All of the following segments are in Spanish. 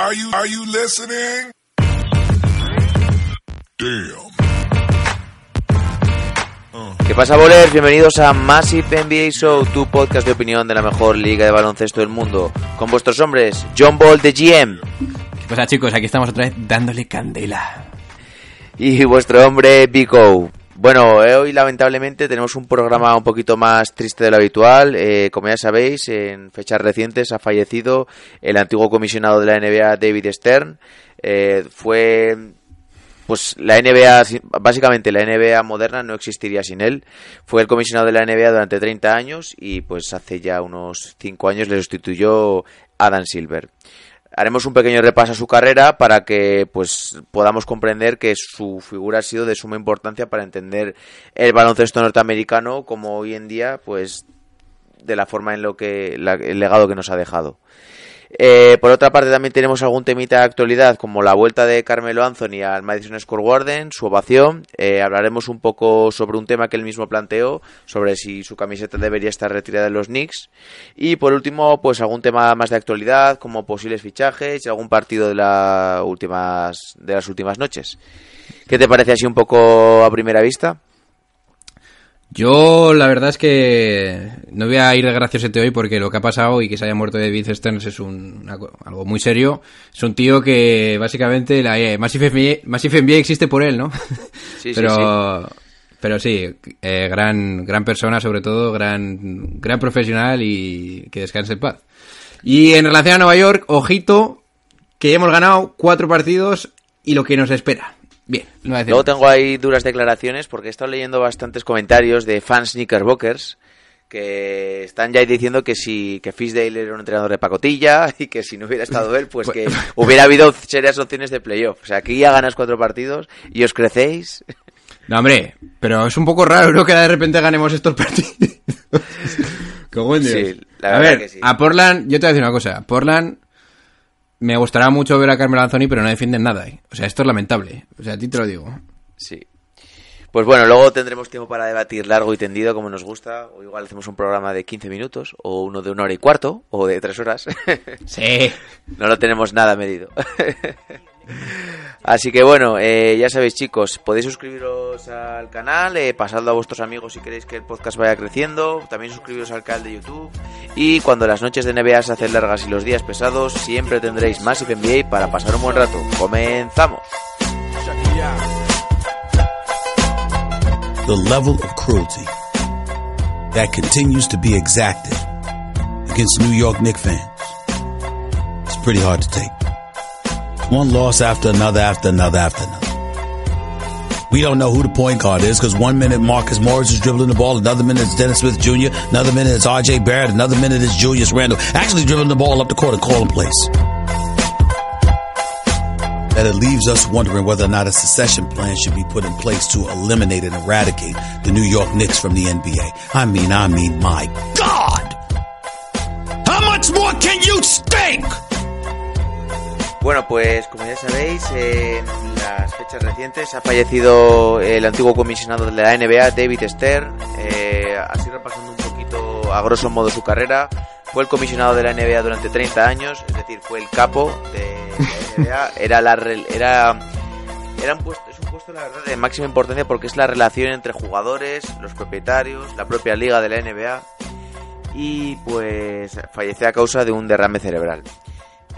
Are you, are you listening? Damn. ¿Qué pasa, bolers? Bienvenidos a Massive NBA Show, tu podcast de opinión de la mejor liga de baloncesto del mundo. Con vuestros hombres, John Ball de GM ¿Qué pasa chicos? Aquí estamos otra vez dándole candela. y vuestro hombre, Vico. Bueno, eh, hoy lamentablemente tenemos un programa un poquito más triste de lo habitual. Eh, como ya sabéis, en fechas recientes ha fallecido el antiguo comisionado de la NBA, David Stern. Eh, fue pues la NBA, básicamente la NBA moderna no existiría sin él. Fue el comisionado de la NBA durante 30 años y pues hace ya unos 5 años le sustituyó Adam Silver. Haremos un pequeño repaso a su carrera para que pues podamos comprender que su figura ha sido de suma importancia para entender el baloncesto norteamericano como hoy en día pues de la forma en lo que la- el legado que nos ha dejado. Eh, por otra parte, también tenemos algún temita de actualidad, como la vuelta de Carmelo Anthony al Madison Square Garden, su ovación. Eh, hablaremos un poco sobre un tema que él mismo planteó, sobre si su camiseta debería estar retirada de los Knicks. Y por último, pues algún tema más de actualidad, como posibles fichajes y algún partido de, la últimas, de las últimas noches. ¿Qué te parece así un poco a primera vista? Yo la verdad es que no voy a ir de graciosete hoy porque lo que ha pasado y que se haya muerto David Stearns es un, una algo muy serio. Es un tío que básicamente la eh, Massive NBA, Massive NBA existe por él, ¿no? Sí, sí, pero, pero sí, eh, gran, gran persona sobre todo, gran, gran profesional y que descanse en paz. Y en relación a Nueva York, ojito, que hemos ganado cuatro partidos y lo que nos espera. Bien, no voy a decir Luego tengo ahí duras declaraciones porque he estado leyendo bastantes comentarios de fans Knickerbockers que están ya diciendo que si que Fisdale era un entrenador de pacotilla y que si no hubiera estado él, pues que hubiera habido serias opciones de playoff. O sea, aquí ya ganas cuatro partidos y os crecéis. No, hombre, pero es un poco raro, ¿no? Que de repente ganemos estos partidos. Qué buen Dios. Sí, la a ver, que sí. a Portland, yo te voy a decir una cosa. Portland, me gustará mucho ver a Carmelo Anthony, pero no defienden nada, ¿eh? O sea, esto es lamentable. O sea, a ti te lo digo. Sí. Pues bueno, luego tendremos tiempo para debatir largo y tendido como nos gusta. O igual hacemos un programa de 15 minutos, o uno de una hora y cuarto, o de tres horas. Sí. No lo tenemos nada medido. Así que bueno, eh, ya sabéis chicos, podéis suscribiros al canal, eh, pasadlo a vuestros amigos si queréis que el podcast vaya creciendo, también suscribiros al canal de YouTube y cuando las noches de NBA se hacen largas y los días pesados, siempre tendréis Massive NBA para pasar un buen rato. ¡Comenzamos! the level of cruelty that continues to be exacted against New York Knicks fans. It's pretty hard to take. One loss after another, after another, after another. We don't know who the point guard is because one minute Marcus Morris is dribbling the ball, another minute it's Dennis Smith Jr., another minute it's RJ Barrett, another minute it's Julius Randle actually dribbling the ball up the court and calling plays. That it leaves us wondering whether or not a secession plan should be put in place to eliminate and eradicate the New York Knicks from the NBA. I mean, I mean, my God! How much more can you stink? Bueno, pues como ya sabéis, en las fechas recientes ha fallecido el antiguo comisionado de la NBA, David Stern. Eh, así repasando un poquito a grosso modo su carrera, fue el comisionado de la NBA durante 30 años, es decir, fue el capo de la NBA. Era la era era un puesto, es un puesto la verdad de máxima importancia porque es la relación entre jugadores, los propietarios, la propia liga de la NBA y pues falleció a causa de un derrame cerebral.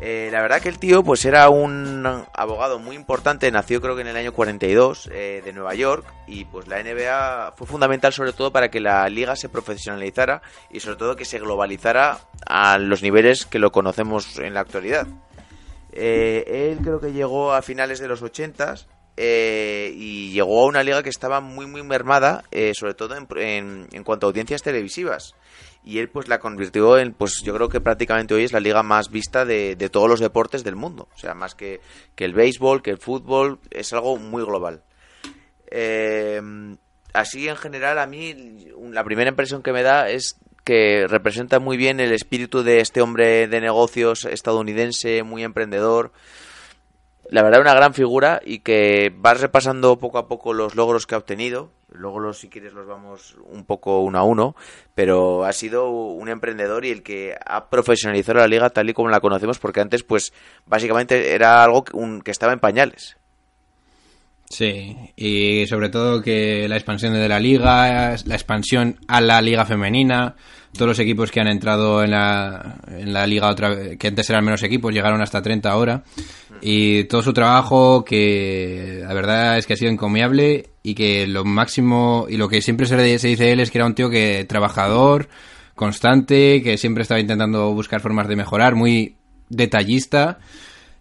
Eh, la verdad que el tío pues era un abogado muy importante, nació creo que en el año 42 eh, de Nueva York y pues la NBA fue fundamental sobre todo para que la liga se profesionalizara y sobre todo que se globalizara a los niveles que lo conocemos en la actualidad. Eh, él creo que llegó a finales de los 80 eh, y llegó a una liga que estaba muy muy mermada, eh, sobre todo en, en- en cuanto a audiencias televisivas. Y él pues la convirtió en, pues yo creo que prácticamente hoy es la liga más vista de, de todos los deportes del mundo, o sea, más que, que el béisbol, que el fútbol, es algo muy global. Eh, así en general a mí la primera impresión que me da es que representa muy bien el espíritu de este hombre de negocios estadounidense, muy emprendedor. La verdad, una gran figura y que vas repasando poco a poco los logros que ha obtenido. Luego, los, si quieres, los vamos un poco uno a uno. Pero ha sido un emprendedor y el que ha profesionalizado la liga tal y como la conocemos, porque antes, pues, básicamente era algo que, un, que estaba en pañales. Sí, y sobre todo que la expansión de la liga, la expansión a la liga femenina, todos los equipos que han entrado en la, en la liga otra vez, que antes eran menos equipos, llegaron hasta 30 ahora, y todo su trabajo que la verdad es que ha sido encomiable y que lo máximo, y lo que siempre se, dice él es que era un tío que trabajador, constante, que siempre estaba intentando buscar formas de mejorar, muy detallista,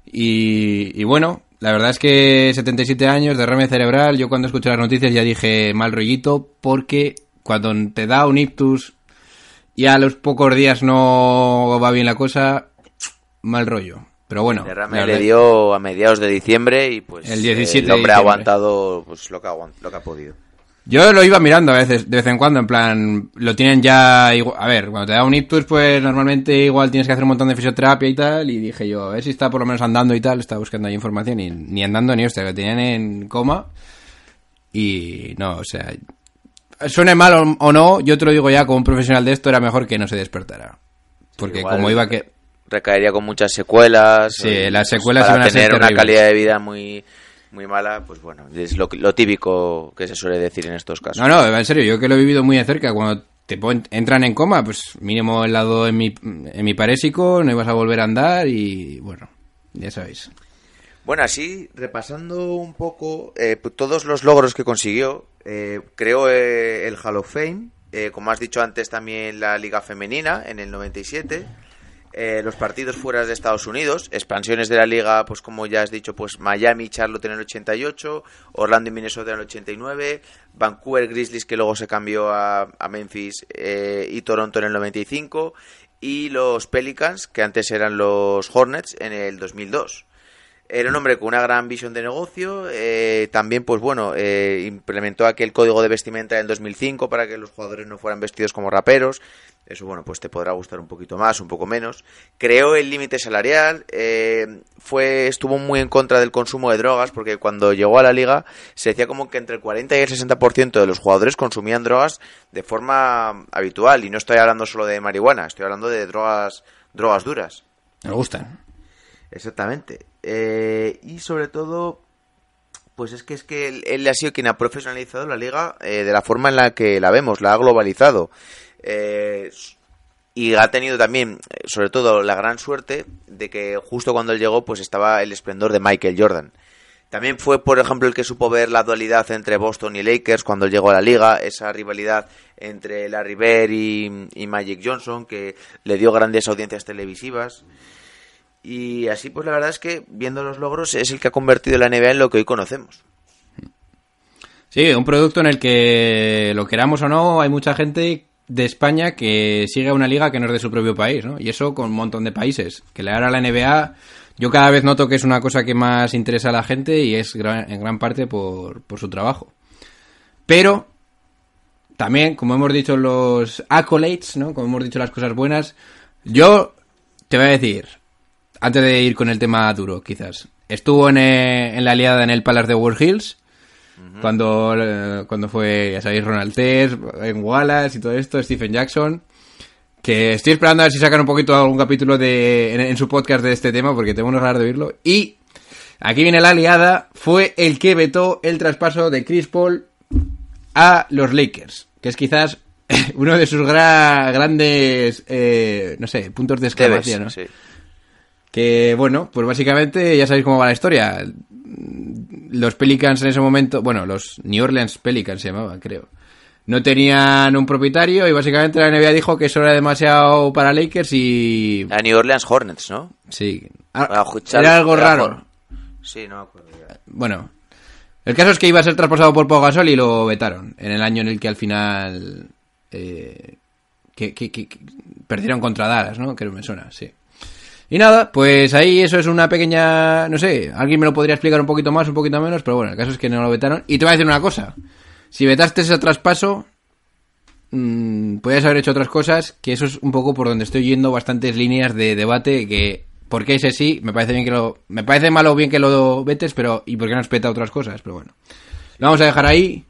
y, y bueno, la verdad es que 77 años, derrame cerebral. Yo cuando escuché las noticias ya dije mal rollito, porque cuando te da un ictus y a los pocos días no va bien la cosa, mal rollo. Pero bueno. Derrame le dio a mediados de diciembre y pues el, 17 el hombre ha aguantado pues, lo, que ha, lo que ha podido. Yo lo iba mirando a veces, de vez en cuando, en plan, lo tienen ya, igual, a ver, cuando te da un ictus, pues normalmente igual tienes que hacer un montón de fisioterapia y tal, y dije yo, a ver si está por lo menos andando y tal, estaba buscando ahí información, y ni andando ni hostia, lo tenían en coma, y no, o sea, suene mal o, o, no, yo te lo digo ya, como un profesional de esto, era mejor que no se despertara. Porque igual, como iba que... Recaería con muchas secuelas. Sí, las secuelas para iban a ser tener una calidad de vida muy muy mala, pues bueno, es lo, lo, típico que se suele decir en estos casos. No, no, en serio, yo que lo he vivido muy de cerca, cuando te entran en coma, pues mínimo el lado en mi, en mi parésico, no ibas a volver a andar y bueno, ya sabéis. Bueno, así, repasando un poco eh, todos los logros que consiguió, eh, creó eh, el Hall of Fame, eh, como has dicho antes también la Liga Femenina en el 97, eh, los partidos fuera de Estados Unidos, expansiones de la liga, pues como ya has dicho, pues Miami, Charlotte en el 88, Orlando y Minnesota en el 89, Vancouver Grizzlies que luego se cambió a, a Memphis eh, y Toronto en el 95 y los Pelicans que antes eran los Hornets en el 2002. Era un hombre con una gran visión de negocio. Eh, también, pues bueno, eh, implementó aquel código de vestimenta en el 2005 para que los jugadores no fueran vestidos como raperos. Eso, bueno, pues te podrá gustar un poquito más, un poco menos. Creó el límite salarial. Eh, fue, estuvo muy en contra del consumo de drogas porque cuando llegó a la liga se decía como que entre el 40 y el 60% de los jugadores consumían drogas de forma habitual. Y no estoy hablando solo de marihuana, estoy hablando de drogas, drogas duras. Me gustan. Exactamente. Eh, y sobre todo, pues es que es que él, él, ha sido quien ha profesionalizado la liga eh, de la forma en la que la vemos, la ha globalizado. Eh, y ha tenido también, sobre todo, la gran suerte de que justo cuando él llegó, pues estaba el esplendor de Michael Jordan. También fue, por ejemplo, el que supo ver la dualidad entre Boston y Lakers cuando llegó a la liga, esa rivalidad entre Larry Bird y, y Magic Johnson, que le dio grandes audiencias televisivas. Y así, pues la verdad es que, viendo los logros, es el que ha convertido la NBA en lo que hoy conocemos. Sí, un producto en el que, lo queramos o no, hay mucha gente de España que sigue a una liga que no es de su propio país, ¿no? Y eso con un montón de países. Que le hará la NBA, yo cada vez noto que es una cosa que más interesa a la gente y es gran, en gran parte por, por su trabajo. Pero, también, como hemos dicho los accolades, ¿no? Como hemos dicho las cosas buenas, yo te voy a decir, antes de ir con el tema duro, quizás. Estuvo en, eh, en la aliada en el Palace de War Hills, uh -huh. cuando, eh, cuando fue, ya sabéis, Ronald Tess, en Wallace y todo esto, Stephen Jackson. Que estoy esperando a ver si sacan un poquito algún capítulo de, en, en su podcast de este tema, porque tengo unos ganas de oírlo. Y aquí viene la aliada, fue el que vetó el traspaso de Chris Paul a los Lakers, que es quizás uno de sus gra grandes, eh, no sé, puntos de exclamación, ¿no? Sí. Que bueno, pues básicamente ya sabéis cómo va la historia. Los Pelicans en ese momento, bueno, los New Orleans Pelicans se llamaban, creo. No tenían un propietario y básicamente la NBA dijo que eso era demasiado para Lakers y. A New Orleans Hornets, ¿no? Sí. Ah, era algo raro. Sí, no me acuerdo. Bueno, el caso es que iba a ser traspasado por Pau Gasol y lo vetaron en el año en el que al final. Eh, que, que- que- perdieron contra Dallas, ¿no? Que me suena, sí. Y nada, pues ahí eso es una pequeña, no sé, alguien me lo podría explicar un poquito más, un poquito menos, pero bueno, el caso es que no lo vetaron. Y te voy a decir una cosa, si vetaste ese traspaso, mm, podías haber hecho otras cosas, que eso es un poco por donde estoy yendo bastantes líneas de debate, que por qué ese sí, me parece bien que lo, me parece malo bien que lo vetes, pero y por qué no respeta otras cosas, pero bueno. Lo vamos a dejar ahí.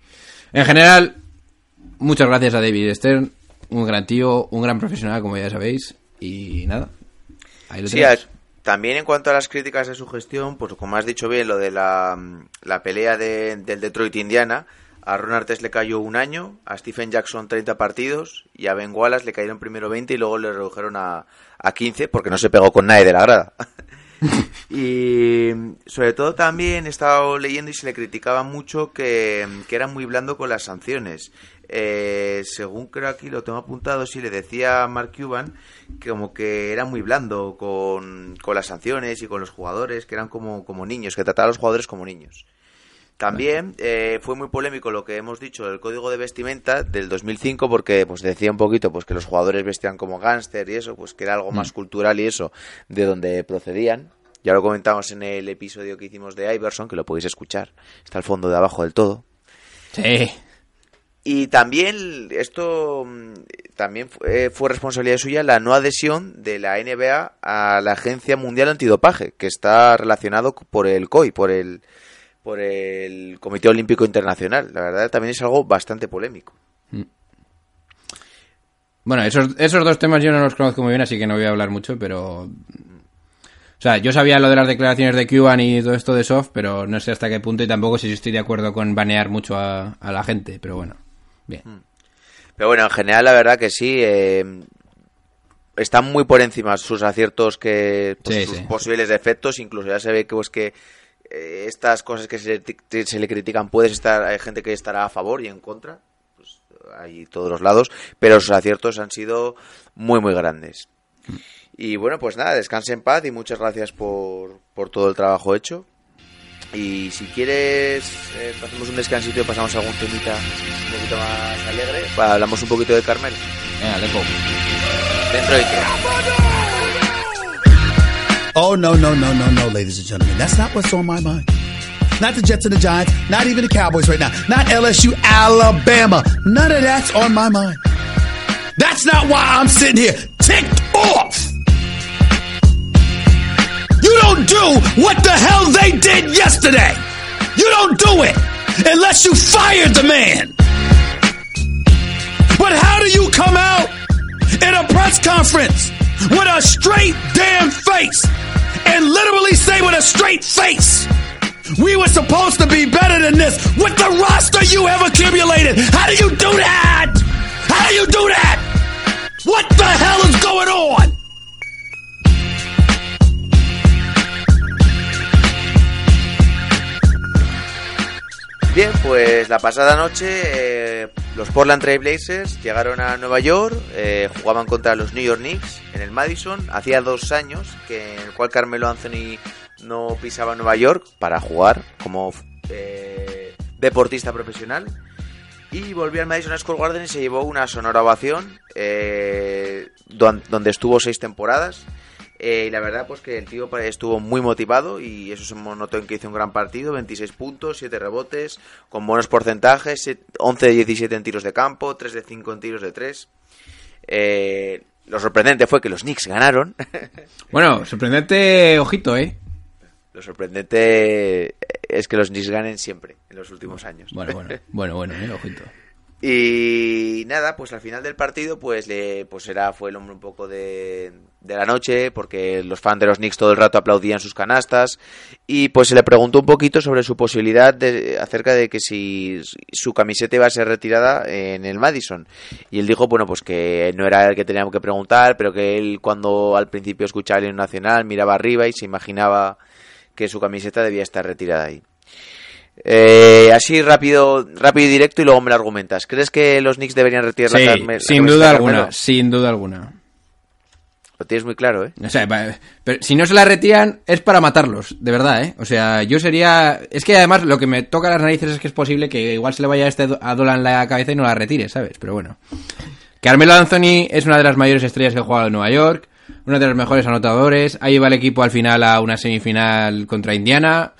En general, muchas gracias a David Stern, un gran tío, un gran profesional, como ya sabéis, y nada. Ahí lo Sí, a- también en cuanto a las críticas de su gestión, pues como has dicho bien, lo de la, la pelea de- del Detroit-Indiana, a Ron Artes le cayó un año, a Stephen Jackson 30 partidos y a Ben Wallace le cayeron primero 20 y luego le redujeron a, a 15 porque no se pegó con nadie de la grada. y sobre todo también he estado leyendo y se le criticaba mucho que, que era muy blando con las sanciones. Eh, según creo aquí lo tengo apuntado, sí le decía a Mark Cuban que como que era muy blando con, con las sanciones y con los jugadores, que eran como, como niños, que trataba a los jugadores como niños. También eh, fue muy polémico lo que hemos dicho del código de vestimenta del 2005 porque pues decía un poquito pues que los jugadores vestían como gángster y eso, pues que era algo más cultural y eso de donde procedían. Ya lo comentamos en el episodio que hicimos de Iverson, que lo podéis escuchar. Está al fondo de abajo del todo. Sí. Y también esto mm, también fue, fue responsabilidad suya la no adhesión de la NBA a la Agencia Mundial Antidopaje, que está relacionado por el COI, por el por el Comité Olímpico Internacional. La verdad también es algo bastante polémico. Bueno, esos, esos dos temas yo no los conozco muy bien, así que no voy a hablar mucho, pero... O sea, yo sabía lo de las declaraciones de Cuban y todo esto de Soft, pero no sé hasta qué punto y tampoco si estoy de acuerdo con banear mucho a la gente, pero bueno, bien. Pero bueno, en general la verdad que sí. eh, están muy por encima sus aciertos que pues, Sí, sus sí. posibles defectos. Incluso ya se ve que pues que eh, estas cosas que se, le- se le critican puedes estar hay gente que estará a favor y en contra. Pues hay todos los lados, pero sus aciertos han sido muy muy grandes. Y bueno, pues nada, descanse en paz y muchas gracias por, por todo el trabajo hecho. Y si quieres, eh, hacemos un descansito y pasamos a algún temita un poquito más alegre. Pa- hablamos un poquito de Carmel. Venga, Lepo. Dentro de. Oh, no, no, no, no, no, ladies and gentlemen. That's not what's on my mind. Not the Jets and the Giants, not even the Cowboys right now, not LSU, Alabama. None of that's on my mind. That's not why I'm sitting here ticked do what the hell they did yesterday. You don't do it unless you fired the man. But how do you come out in a press conference with a straight damn face and literally say with a straight face, we were supposed to be better than this with the roster you have accumulated? How do you do that? How do you do that? What the hell is going on? Bien, pues la pasada noche eh, los Portland Trail Blazers llegaron a Nueva York, eh, jugaban contra los New York Knicks en el Madison. Hacía dos años que en el cual Carmelo Anthony no pisaba Nueva York para jugar como eh, deportista profesional. Y volvió al Madison Square Garden y se llevó una sonora ovación eh, don- donde estuvo seis temporadas. Eh, y la verdad, pues que el tío estuvo muy motivado y eso se notó en que hizo un gran partido: 26 puntos, 7 rebotes, con buenos porcentajes, siete- 11 de 17 en tiros de campo, 3 de 5 en tiros de 3. Eh, lo sorprendente fue que los Knicks ganaron. Bueno, sorprendente, ojito, ¿eh? lo sorprendente es que los Knicks ganen siempre en los últimos años. Bueno, bueno, bueno, bueno, eh, ojito. Y nada, pues al final del partido, pues le, pues era, fue el hombre un poco de, de la noche, porque los fans de los Knicks todo el rato aplaudían sus canastas, y pues se le preguntó un poquito sobre su posibilidad de, acerca de que si su camiseta iba a ser retirada en el Madison. Y él dijo, bueno, pues que no era el que teníamos que preguntar, pero que él cuando al principio escuchaba el nacional miraba arriba y se imaginaba que su camiseta debía estar retirada ahí. Eh, así rápido, rápido y directo y luego me lo argumentas. ¿Crees que los Knicks deberían retirar Sí, la, la sin duda de Carmelo? alguna, sin duda alguna. Lo tienes muy claro, ¿eh? O sea, va- pero si no se la retiran es para matarlos, de verdad, ¿eh? O sea, yo sería... Es que además lo que me toca las narices es que es posible que igual se le vaya este a Dolan la cabeza y no la retire, ¿sabes? Pero bueno. Carmelo Anthony es una de las mayores estrellas que ha jugado en Nueva York, uno de los mejores anotadores. Ahí va el equipo al final a una semifinal contra Indiana.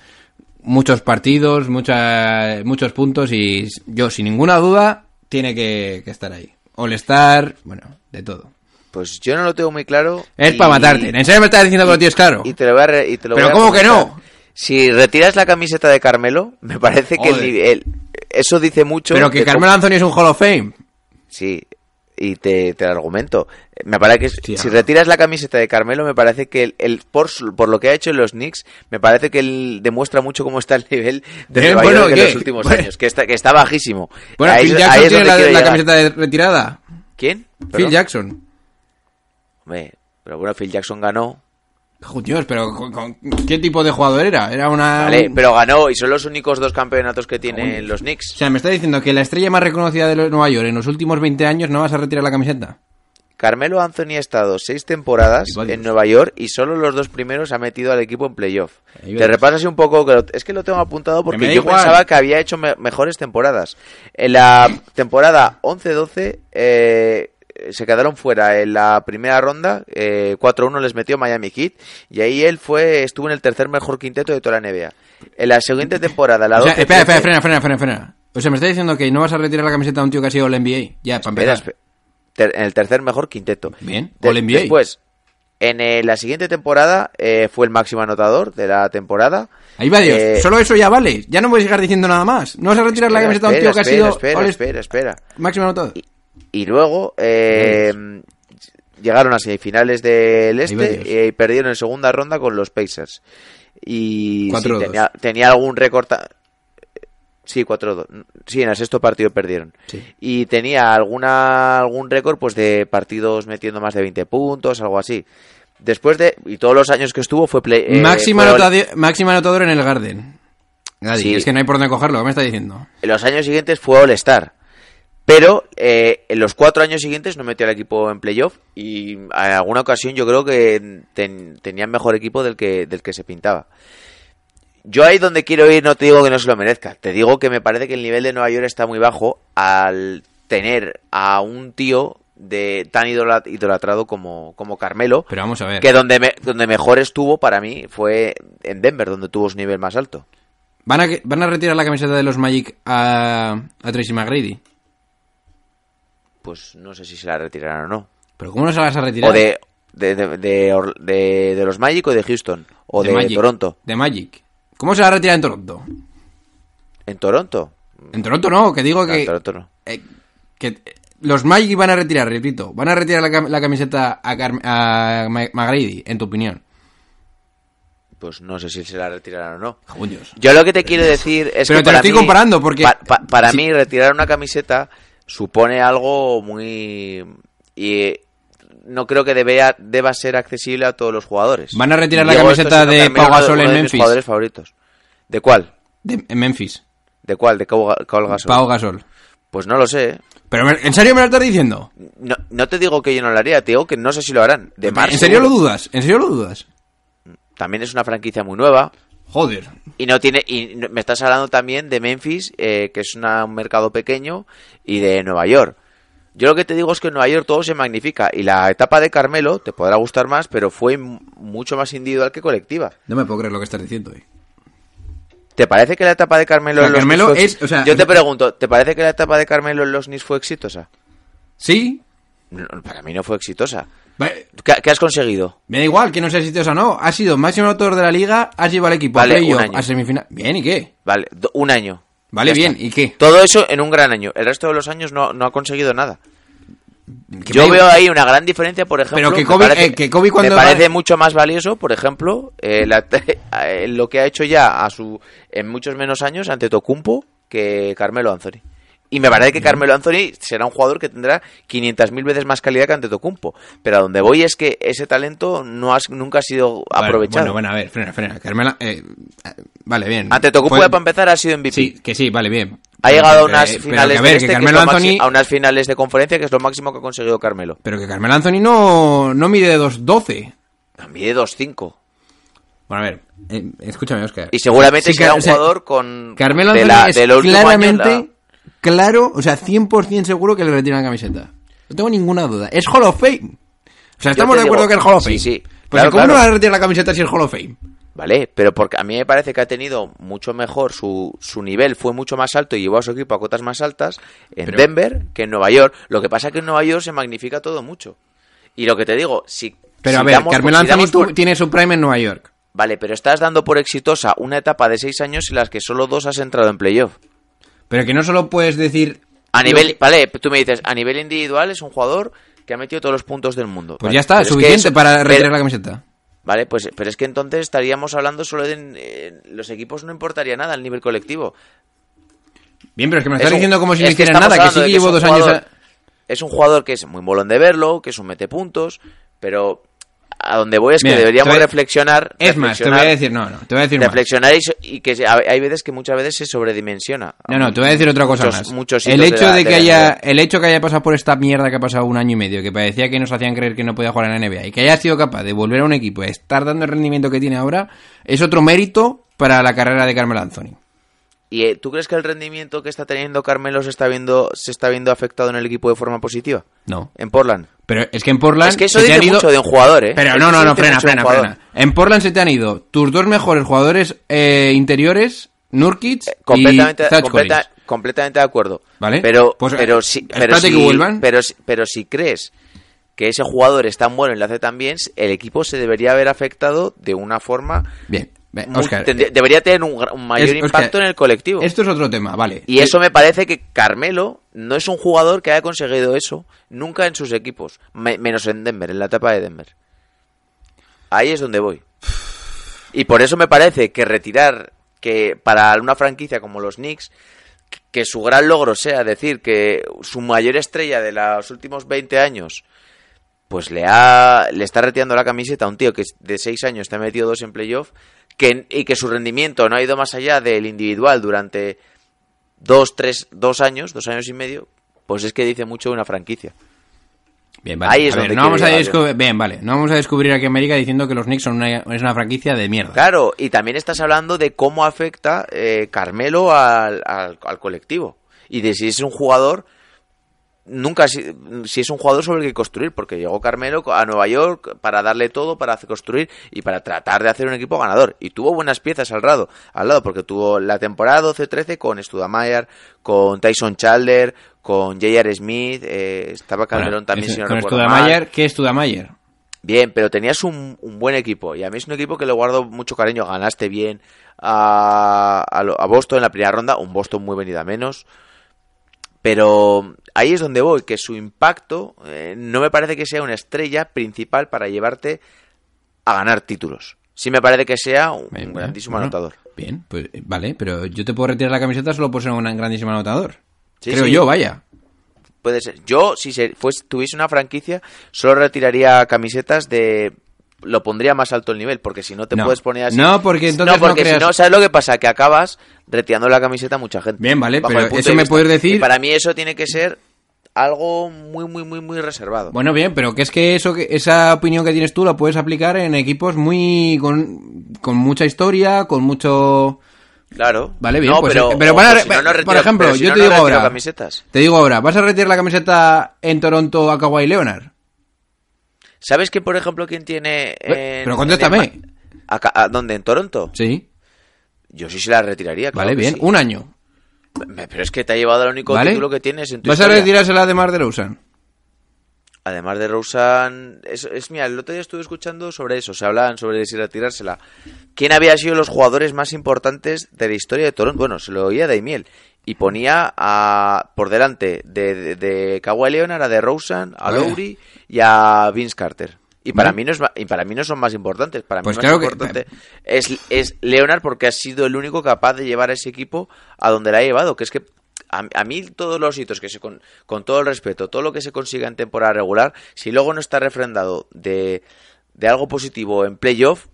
Muchos partidos, mucha- muchos puntos y yo, sin ninguna duda, tiene que, que estar ahí. All-Star, bueno, de todo. Pues yo no lo tengo muy claro. Es y- para matarte. ¿En serio me estás diciendo que lo tienes claro? Y te lo voy a, y te lo Pero voy a ¿cómo que no? Si retiras la camiseta de Carmelo, me parece que el, eso dice mucho. Pero que Carmelo Anthony es un Hall of Fame. Sí, y te, te lo argumento. Me parece que si retiras la camiseta de Carmelo, me parece que el, el- por, por lo que ha hecho en los Knicks, me parece que él demuestra mucho cómo está el nivel de Bien, Nueva bueno, York en ¿qué? los últimos Bueno. años, que está, que está bajísimo. Bueno, Ahí- Phil Jackson tiene la, camiseta de retirada. ¿Quién? Phil. Jackson. Hombre, pero bueno, Phil Jackson ganó. Dios, pero ¿con, con- ¿qué tipo de jugador era? Era una... Vale, pero ganó y son los únicos dos campeonatos que tienen los O Knicks. sea, me está diciendo que la estrella más reconocida de Nueva York en los últimos 20 años no vas a retirar la camiseta. Carmelo Anthony ha estado seis temporadas en Nueva York y solo los dos primeros ha metido al equipo en playoff. Te repasas un poco, que lo- es que lo tengo apuntado porque yo igual. pensaba que había hecho me- mejores temporadas. En la temporada 11-12 eh, se quedaron fuera en la primera ronda, eh, 4-1 les metió Miami Heat y ahí él fue estuvo en el tercer mejor quinteto de toda la NBA. En la siguiente temporada, la O sea, 12 espera, espera, frena, frena, frena, frena. O sea, me está diciendo que no vas a retirar la camiseta a un tío que ha sido el NBA. Ya, para empezar. espera. Ter- en el tercer mejor quinteto. Bien, De- All NBA. Después, en eh, la siguiente temporada eh, fue el máximo anotador de la temporada. Ahí va Dios. Eh, Solo eso ya vale. Ya no voy a llegar diciendo nada más. No vas a retirar la camiseta a un tío espera, que ha sido Espera, espera, espera. máximo anotador. Y, y luego eh, llegaron a semifinales del Este y perdieron en segunda ronda con los Pacers. Y sí, 4-2. tenía, tenía algún récord... Sí, 4-2. Sí, en el sexto partido perdieron. Sí. Y tenía alguna algún récord pues de partidos metiendo más de 20 puntos, algo así. Después de... Y todos los años que estuvo fue... Play, eh, fue- máximo anotador en el Garden. Nadie. Sí. Es que no hay por dónde cogerlo. ¿Qué me está diciendo? En los años siguientes fue All-Star. Pero eh, en los cuatro años siguientes no metió al equipo en playoff y en alguna ocasión yo creo que ten- tenían mejor equipo del que, del que se pintaba. Yo ahí donde quiero ir no te digo que no se lo merezca, te digo que me parece que el nivel de Nueva York está muy bajo al tener a un tío de tan idola- idolatrado como, como Carmelo, Pero vamos a ver. que donde, me- donde mejor estuvo para mí fue en Denver, donde tuvo su nivel más alto. ¿Van a, ¿Van a retirar la camiseta de los Magic a, a Tracy McGrady? Pues no sé si se la retirarán o no. ¿Pero cómo no se la vas a retirar? O de, de, de, de, los Magic o de Houston. O de, Magic. Toronto. De Magic. ¿Cómo se la va a retirar en Toronto? ¿En Toronto? En Toronto no, que digo No, que... en Toronto no. eh, que los Magic van a retirar, repito, van a retirar la, cam- la camiseta a, Carm- a Ma- McGrady, en tu opinión. Pues no sé si se la retirarán o no. Junios. Yo lo que te quiero decir es Pero que te lo para estoy mí- comparando, porque- pa- pa- para mí retirar una camiseta supone algo muy... Y eh, no creo que debea, deba ser accesible a todos los jugadores. Van a retirar la esto camiseta siendo de Pau Gasol en de mis Memphis. jugadores favoritos. ¿De cuál? De, en Memphis. ¿De cuál? ¿De Pau Ga- Pau Gasol? Pau Gasol. Pues no lo sé. ¿eh? Pero ¿en serio me lo estás diciendo? No, no te digo que yo no lo haría, te digo que no sé si lo harán. De ¿En serio lo dudas? ¿En serio lo dudas? También es una franquicia muy nueva. Joder. Y no tiene y me estás hablando también de Memphis, eh, que es una- un mercado pequeño, y de Nueva York. Yo lo que te digo es que en Nueva York todo se magnifica. Y la etapa de Carmelo te podrá gustar más, pero fue mucho más individual que colectiva. No me puedo creer lo que estás diciendo. eh. ¿Te parece que la etapa de Carmelo en los Carmelo Knicks fue es- o sea, Yo te pregunto, ¿te parece que la etapa de Carmelo en los Knicks fue exitosa? ¿Sí? No, para mí no fue exitosa. ¿Qué, qué has conseguido? Me da igual que no sea exitoso o no. Ha sido máximo autor de la liga, has llevado al equipo Vale, a playoff, un año. a semifinal. Bien, ¿y qué? Vale, un año. Vale, Ya bien, está. ¿y qué? Todo eso en un gran año. El resto de los años no, no ha conseguido nada. Yo me- veo ahí una gran diferencia, por ejemplo. Pero que me Kobe- parece, eh, que Kobe cuando me parece mucho más valioso, por ejemplo, eh, la- eh, lo que ha hecho ya a su en muchos menos años ante Tocumpo que Carmelo Anthony. Y me parece que Carmelo Anthony será un jugador que tendrá 500.000 veces más calidad que ante Tocumpo. Pero a donde voy es que ese talento no has, nunca ha sido aprovechado. Bueno, bueno, a ver, frena, frena. Carmela, eh, eh, vale, bien. Ante Tocumpo, Fue- ya para empezar, ha sido MVP. Sí, que sí, vale, bien. Ha llegado a unas pero finales a este, Carmelo a unas finales de conferencia, que es lo máximo que ha conseguido Carmelo. pero que Carmelo Anthony no, no mide 2.12. Mide 2'5". Bueno, a ver, eh, escúchame, Oscar. Y seguramente Sí, será un o sea, jugador con Carmelo de Anthony la- es año claramente la- claro, o sea, 100% seguro que le retiran la camiseta. No tengo ninguna duda. Es Hall of Fame. O sea, estamos de acuerdo digo- que es Hall of sí, Fame. sí. Pues Claro, ¿cómo no claro. a retirar la camiseta si es Hall of Fame? Vale, pero porque a mí me parece que ha tenido mucho mejor, su, su nivel fue mucho más alto y llevó a su equipo a cotas más altas en Pero- Denver que en Nueva York. Lo que pasa es que en Nueva York se magnifica todo mucho. Y lo que te digo, si... Pero si a ver, damos Carmelo si Anthony por- tiene su prime en Nueva York. Vale, pero estás dando por exitosa una etapa de seis años en las que solo dos has entrado en playoff. Pero que no solo puedes decir... A nivel, vale, tú me dices, a nivel individual es un jugador que ha metido todos los puntos del mundo. Pues Vale, ya está, pero es que suficiente eso- para pero- retirar la camiseta. Vale, pues, pero es que entonces estaríamos hablando solo de eh, los equipos no importaría nada al nivel colectivo. Bien, pero es que me Es estás un- diciendo como si no es que hiciera estamos nada, que sí que llevo dos años... a- Es un jugador que es muy molón de verlo, que es un mete puntos, pero a donde voy es que deberíamos voy- reflexionar. Es más, te voy a decir... No, no, te voy a decir más. reflexionar y, que hay veces que muchas veces se sobredimensiona. No, no, te voy a decir otra cosa Muchos- más. muchos el hecho la- de, que haya, el hecho que haya pasado por esta mierda que ha pasado un año y medio, que parecía que nos hacían creer que no podía jugar en la NBA y que haya sido capaz de volver a un equipo y estar dando el rendimiento que tiene ahora, es otro mérito para la carrera de Carmelo Anthony. ¿Y eh, tú crees que el rendimiento que está teniendo Carmelo se está viendo se está viendo afectado en el equipo de forma positiva? No. En Portland. Pero es que en Portland Es que eso se te dice han ido- mucho de un jugador, ¿eh? Pero no, no, no, frena, frena, frena. En Portland se te han ido tus dos mejores jugadores eh, interiores, Nurkic completamente, y completa- completamente de acuerdo. Vale. Pero, Pues, pero eh, si, pero espérate si, que vuelvan. Pero, si- pero si crees que ese jugador es tan bueno y lo hace tan bien, el equipo se debería haber afectado de una forma. Bien, muy- tendría- debería tener un, mayor es- impacto en el colectivo. Esto es otro tema, vale. Y eso me parece que Carmelo no es un jugador que haya conseguido eso nunca en sus equipos, me- menos en Denver, en la etapa de Denver. Ahí es donde voy. Y por eso me parece que retirar que para una franquicia como los Knicks que su gran logro sea decir que su mayor estrella de los últimos 20 años pues le ha le está retirando la camiseta a un tío que de 6 años te ha metido dos en playoff que, y que su rendimiento no ha ido más allá del individual durante dos, tres, dos años, dos años y medio, pues es que dice mucho de una franquicia. Bien, vale. Ahí es A ver, donde no vamos a bien, vale. No vamos a descubrir aquí en América diciendo que los Knicks son una, es una franquicia de mierda. Claro, y también estás hablando de cómo afecta eh, Carmelo al, al- al colectivo. Y de si es un jugador, nunca si, si es un jugador sobre el que construir, porque llegó Carmelo a Nueva York para darle todo, para construir y para tratar de hacer un equipo ganador. Y tuvo buenas piezas al lado, al lado porque tuvo la temporada 12-13 con Studamayer, con Tyson Chandler, con J.R. Smith, eh, estaba Carmelo Bueno, también, es- si no con recuerdo mal. ¿qué es Studamayer? Bien, pero tenías un, un buen equipo. Y a mí es un equipo que le guardo mucho cariño. Ganaste bien a, a, a Boston en la primera ronda. Un Boston muy venido a menos. Pero ahí es donde voy, que su impacto eh, no me parece que sea una estrella principal para llevarte a ganar títulos. Sí me parece que sea un, Bien, grandísimo bueno, anotador. Bien, pues eh, vale, pero yo te puedo retirar la camiseta solo por ser un grandísimo anotador. Sí, Creo sí. yo, vaya. Puede ser. Yo, si se, fuese- tuviese una franquicia, solo retiraría camisetas de... Lo pondría más alto el nivel, porque si no te No. puedes poner así... No, porque entonces No, porque no creas- si no, ¿sabes lo que pasa? Que acabas retirando la camiseta a mucha gente. Bien, vale, pero eso me puedes decir- Y para mí eso tiene que ser algo muy, muy, muy, muy reservado. Bueno, bien, pero que es que eso que esa opinión que tienes tú la puedes aplicar en equipos muy con, con mucha historia, con mucho Claro. Vale, bien, No, pues, pero, eh, pero si no, no por ejemplo, pero si yo te digo ahora, camisetas. te digo ahora, ¿vas a retirar la camiseta en Toronto a Kawhi Leonard? ¿Sabes que, por ejemplo, quién tiene... Eh, en- pero contéstame. en- acá- ¿a ¿Dónde? ¿En Toronto? Sí, Yo sí se la retiraría, claro vale, bien, sí. un año. Pero es que te ha llevado el único ¿Vale? título que tienes en tu ¿Vas a retirársela de Mar de Rosen? Además de Rosen, es, es mira, el otro día estuve escuchando sobre eso, se hablaban sobre si retirársela. ¿Quién había sido los jugadores más importantes de la historia de Toronto? Bueno, se lo oía Daimiel y ponía a, por delante de, de, de Kawhi Leonard, a de Rosen, a. Lowry y a Vince Carter. Y para, Vale. mí no es, y para mí no son más importantes. Para mí Pues más claro que- importante es, es Leonard porque ha sido el único capaz de llevar a ese equipo a donde la ha llevado. Que es que a, a mí todos los hitos que se con, con todo el respeto, todo lo que se consiga en temporada regular, si luego no está refrendado de, de algo positivo en playoff,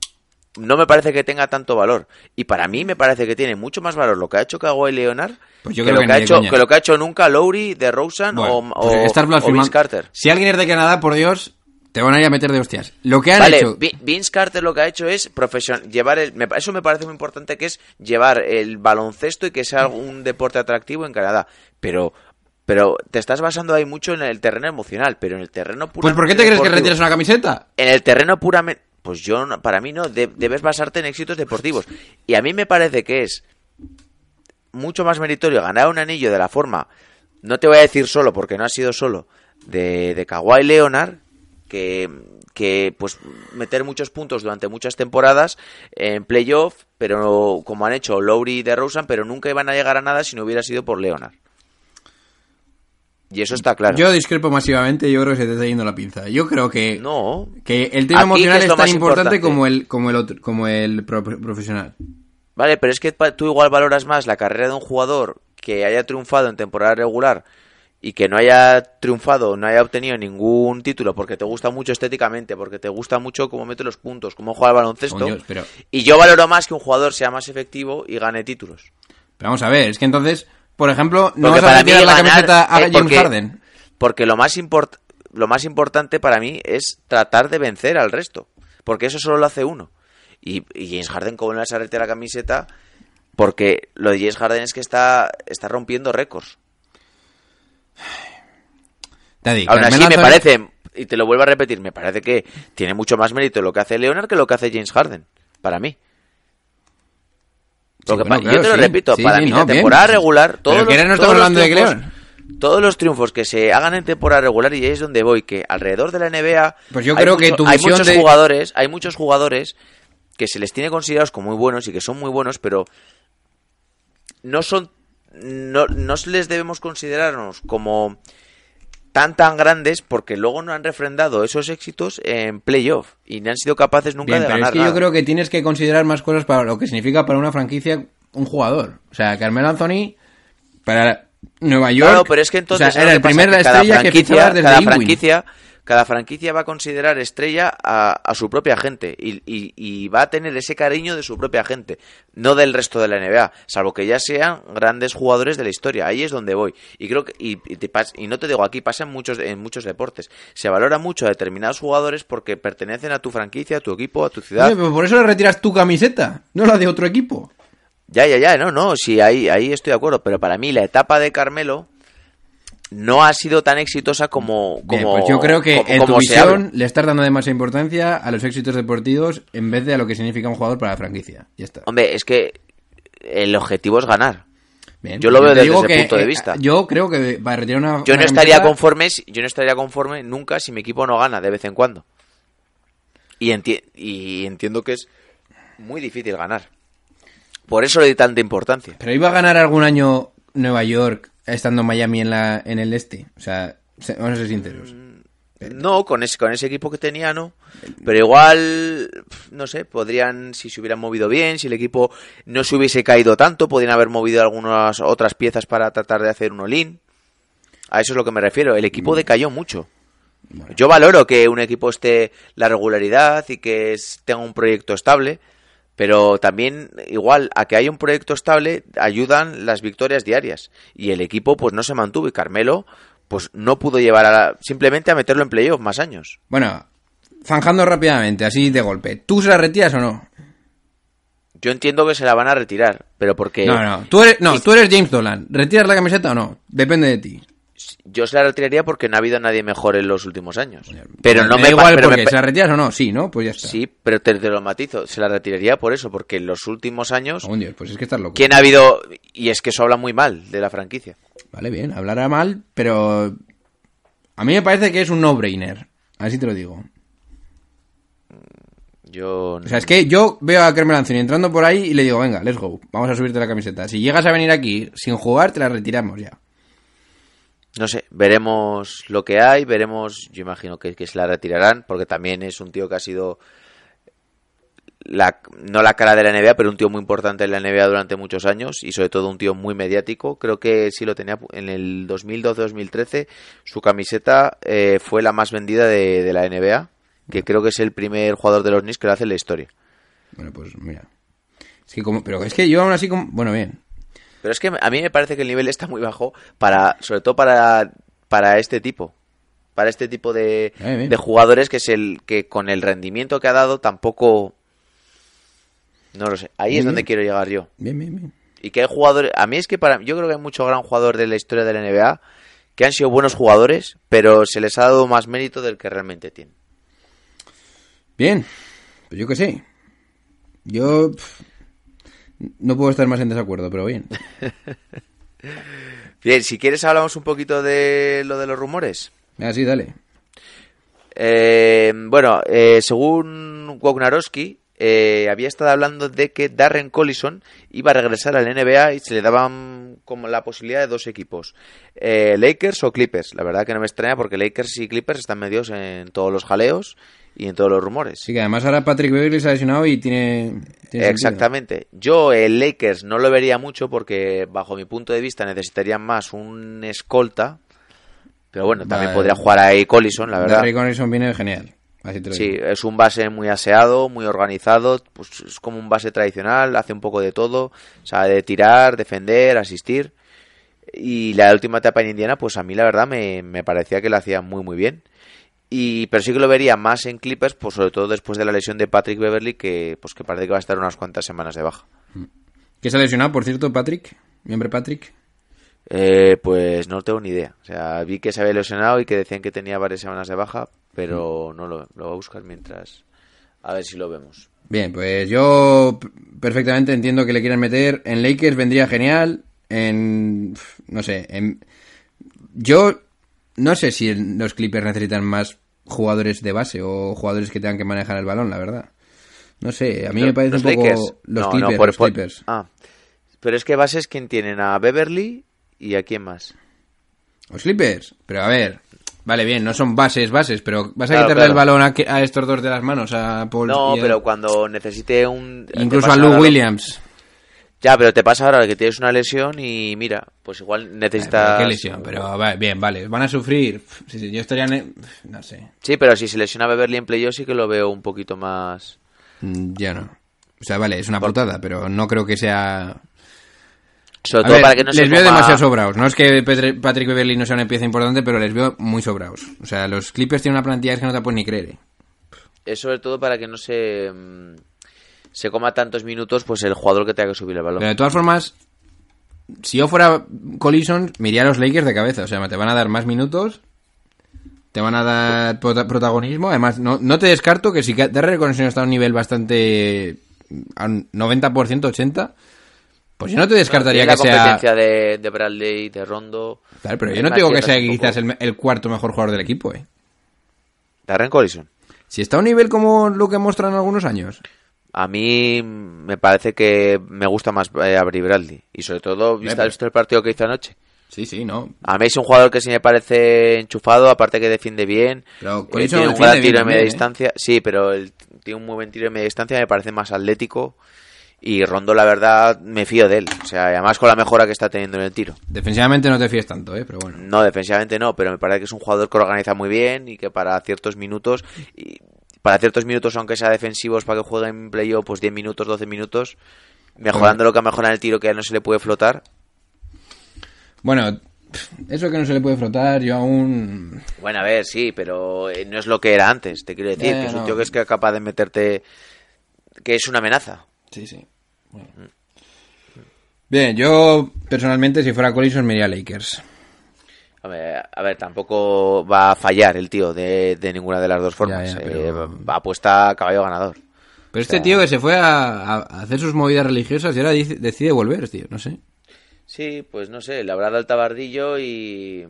no me parece que tenga tanto valor. Y para mí me parece que tiene mucho más valor lo que ha hecho Kawhi Leonard Pues yo que, creo lo que que, ha hecho, que lo que ha hecho nunca Lowry, de Rosen Bueno, o, pues o, o. Vince Carter. Si alguien es de Canadá, por Dios, te van a ir a meter de hostias. Lo que han Vale, hecho... Vi- Vince Carter lo que ha hecho es profesion llevar el, eso me parece muy importante que es llevar el baloncesto y que sea un deporte atractivo en Canadá. Pero Pero te estás basando ahí mucho en el terreno emocional, pero en el terreno Pues ¿por qué te crees que retiras una camiseta? En el terreno puramente... Pues yo, para mí no, de- debes basarte en éxitos deportivos. Y a mí me parece que es mucho más meritorio ganar un anillo de la forma, no te voy a decir solo, porque no ha sido solo, de, de Kawhi Leonard, que, que pues meter muchos puntos durante muchas temporadas en playoff, pero como han hecho Lowry y DeRozan, pero nunca iban a llegar a nada si no hubiera sido por Leonard. Y eso está claro. Yo discrepo masivamente, yo creo que se te está yendo la pinza. Yo creo que, No. que el tema Aquí, emocional ¿qué es tan importante, importante? como el como el otro, como el pro- profesional. Vale, pero es que tú igual valoras más la carrera de un jugador que haya triunfado en temporada regular y que no haya triunfado, no haya obtenido ningún título porque te gusta mucho estéticamente, porque te gusta mucho cómo mete los puntos, cómo juega el baloncesto. Coño, pero- Y yo valoro más que un jugador sea más efectivo y gane títulos. Pero vamos a ver, es que entonces, por ejemplo, no Porque vas a para mí retirar la ganar, camiseta a eh, James porque- Harden. Porque lo más, import- lo más importante para mí es tratar de vencer al resto. Porque eso solo lo hace uno. Y, y James Harden, ¿cómo no le a retirar la camiseta? Porque lo de James Harden es que está, está rompiendo récords. Daddy, Aún así, me parece, y te lo vuelvo a repetir, me parece que tiene mucho más mérito lo que hace Leonard que lo que hace James Harden. Para mí. Bueno, claro, yo te lo sí. repito, Sí, para sí, mí no, la bien. temporada regular, todos que los, no todos los de triunfos- todos los triunfos que se hagan en temporada regular y ahí es donde voy, que alrededor de la NBA Pues yo hay creo que mucho- tu hay muchos de- jugadores, hay muchos jugadores que se les tiene considerados como muy buenos y que son muy buenos, pero no son no, no les debemos considerarnos como tan tan grandes porque luego no han refrendado esos éxitos en playoff y no han sido capaces nunca Bien, de pero ganar es que nada. yo creo que tienes que considerar más cosas para lo que significa para una franquicia un jugador. O sea, Carmelo Anthony para Nueva York. Claro, pero es que entonces o sea, ¿sabes era el que primer Que cada estrella que franquicia, fichabas desde cada Ewing. franquicia, cada franquicia va a considerar estrella a, a su propia gente y, y- y va a tener ese cariño de su propia gente, no del resto de la NBA, salvo que ya sean grandes jugadores de la historia. Ahí es donde voy. Y creo que y, y te pas- y no te digo aquí pasa en muchos en muchos deportes. Se valora mucho a determinados jugadores porque pertenecen a tu franquicia, a tu equipo, a tu ciudad. Oye, pero por eso le retiras tu camiseta, no la de otro equipo. Ya, ya, ya, no, no, sí, ahí, ahí estoy de acuerdo, pero para mí la etapa de Carmelo no ha sido tan exitosa como... Bien, pues yo creo que como- en como tu visión le estás dando demasiada importancia a los éxitos deportivos en vez de a lo que significa un jugador para la franquicia. Ya está. Hombre, es que el objetivo es ganar. Bien, yo lo veo desde ese que, punto de eh, vista. Yo creo que para retirar una. Yo una no estaría camiseta- conforme, yo no estaría conforme nunca si mi equipo no gana de vez en cuando. Y, enti- y entiendo que es muy difícil ganar. Por eso le doy tanta importancia. Pero iba a ganar algún año Nueva York estando Miami en, la, en el este. O sea, se- vamos a ser sinceros. No, con ese, con ese equipo que tenía, no. Pero igual, no sé, podrían, si se hubieran movido bien, si el equipo no se hubiese caído tanto, podrían haber movido algunas otras piezas para tratar de hacer un all-in. A eso es lo que me refiero. El equipo decayó mucho. Yo valoro que un equipo esté la regularidad y que tenga un proyecto estable, pero también igual a que haya un proyecto estable ayudan las victorias diarias y el equipo pues no se mantuvo y Carmelo pues no pudo llevar a la- simplemente a meterlo en playoff más años. Bueno, zanjando rápidamente, así de golpe. ¿Tú se la retiras o no? Yo entiendo que se la van a retirar, pero porque No, no. Tú eres, no, tú eres James Dolan. ¿Retiras la camiseta o no? Depende de ti. Yo se la retiraría porque no ha habido nadie mejor en los últimos años. Pero no me igual pero porque me- se la retiras o no. Sí, ¿no? Pues ya está. Sí, pero te, te lo matizo, se la retiraría por eso, porque en los últimos años Oh, Dios, pues es que estás loco. ¿Quién ha habido? Y es que eso habla muy mal de la franquicia. Vale, bien, hablará mal, pero a mí me parece que es un no-brainer. Así te lo digo. Yo. O sea, es que yo veo a Carmelo Anthony entrando por ahí y le digo, venga, let's go, vamos a subirte la camiseta. Si llegas a venir aquí sin jugar, te la retiramos ya. No sé, veremos lo que hay, veremos. Yo imagino que, que se la retirarán, porque también es un tío que ha sido. La, no la cara de la NBA, pero un tío muy importante en la NBA durante muchos años y sobre todo un tío muy mediático. Creo que sí lo tenía en el 2012-2013. Su camiseta eh, fue la más vendida de, de la NBA, que creo que es el primer jugador de los Knicks que lo hace en la historia. Bueno, pues mira. Es que como, pero es que yo aún así como... Bueno, bien. Pero es que a mí me parece que el nivel está muy bajo para, sobre todo para, para este tipo. Para este tipo de, bien. de jugadores que es el que con el rendimiento que ha dado tampoco. No lo sé. Ahí Bien, es donde quiero llegar yo. Bien, bien, bien. Y que hay jugadores. A mí es que para. Yo creo que hay mucho gran jugador de la historia de la NBA que han sido buenos jugadores, pero se les ha dado más mérito del que realmente tienen. Bien, pues yo qué sé. Yo no puedo estar más en desacuerdo, pero bien. Bien, si quieres hablamos un poquito de lo de los rumores. Ah, sí, dale. Eh, bueno, eh, según Wagnarowski, eh, había estado hablando de que Darren Collison iba a regresar al NBA y se le daban como la posibilidad de dos equipos, eh, Lakers o Clippers. La verdad que no me extraña porque Lakers y Clippers están medios en todos los jaleos y en todos los rumores. Sí, que además ahora Patrick Beverly se ha lesionado y tiene... tiene sentido. Exactamente. Yo el Lakers no lo vería mucho porque bajo mi punto de vista necesitarían más un escolta. Pero bueno, también Vale. podría jugar ahí Collison, la verdad. Collison viene genial. Así te lo Sí, digo. es un base muy aseado, muy organizado, pues es como un base tradicional, hace un poco de todo, sabe de tirar, defender, asistir. Y la última etapa en Indiana, pues a mí la verdad me, me parecía que lo hacía muy muy bien. Y pero sí que lo vería más en Clippers, pues sobre todo después de la lesión de Patrick Beverly, que pues que parece que va a estar unas cuantas semanas de baja. ¿Qué se ha lesionado, por cierto, Patrick? ¿Miembro Patrick? Eh, pues no tengo ni idea. O sea, vi que se había lesionado y que decían que tenía varias semanas de baja, pero no lo, lo voy a buscar mientras. A ver si lo vemos. Bien, pues yo perfectamente entiendo que le quieran meter. En Lakers vendría genial. En. No sé. En, yo no sé si los Clippers necesitan más jugadores de base o jugadores que tengan que manejar el balón, la verdad. No sé, a mí me parece ¿Los un poco. Los No, no, Clippers. por- los por- Clippers. Ah, pero es que bases quién tienen a Beverly y a quién más. Los Clippers. Pero a ver. Vale, bien, no son bases, bases, pero vas a Claro, quitarle claro. el balón a, que- a estos dos de las manos, a Paul No, y a- pero cuando necesite un Incluso a Lou Williams. Ya, pero te pasa ahora que tienes una lesión y mira, pues igual necesitas Pero qué lesión, pero bien, vale, van a sufrir. Sí, sí, yo estaría en- no sé, Sí, pero si se lesiona Beverly en playoff sí que lo veo un poquito más Mm, ya no. O sea, vale, es una putada, pero no creo que sea sobre A todo ver, para que no les se veo coma- demasiado sobrados. No es que Patrick Beverly no sea una pieza importante, pero les veo muy sobrados. O sea, los Clippers tienen una plantilla que no te puedes ni creer. ¿eh? es sobre todo para que no se mm, se coma tantos minutos pues el jugador que tenga que subir el balón. Pero de todas formas, si yo fuera Collison, me iría a los Lakers de cabeza. O sea, te van a dar más minutos, te van a dar prota- protagonismo. Además, no, no te descarto que si Darrell Collison está a un nivel bastante... a un 90%, 80%, pues yo no te descartaría que la sea... competencia de, de Bradley, de Rondo. Claro, pero yo no digo que sea quizás el cuarto mejor jugador del equipo, ¿eh? Darren Collison. Si está a un nivel como lo que muestran algunos años. A mí me parece que me gusta más eh, Avery Bradley. Y sobre todo, visto pero- el partido que hizo anoche. Sí, sí, no. A mí es un jugador que sí me parece enchufado, aparte que defiende bien. Pero eh, Collison tiene un gran tiro de media ¿eh? distancia. Sí, pero él tiene un muy buen tiro de media distancia, me parece más atlético. Y Rondo, la verdad, me fío de él. O sea, además con la mejora que está teniendo en el tiro. Defensivamente no te fíes tanto, ¿eh? Pero bueno. No, defensivamente no, pero me parece que es un jugador que organiza muy bien y que para ciertos minutos, y para ciertos minutos, aunque sea defensivos, para que juegue en playoff, pues 10 minutos, 12 minutos, mejorando lo que ha mejorado el tiro, que ya no se le puede flotar. Bueno, eso que no se le puede frotar, yo aún... Bueno, a ver, sí, pero eh, no es lo que era antes, te quiero decir, ya, que es un no. tío que es que es capaz de meterte, que es una amenaza. Sí, sí. Bueno. Bien, yo personalmente si fuera Collison me iría a Lakers. A ver, tampoco va a fallar el tío de, de ninguna de las dos formas. Ya, ya, eh, pero- va- apuesta a caballo ganador. Pero este tío que se fue a, a hacer sus movidas religiosas y ahora decide volver, tío, no sé. Sí, pues no sé, le habrá dado el tabardillo y,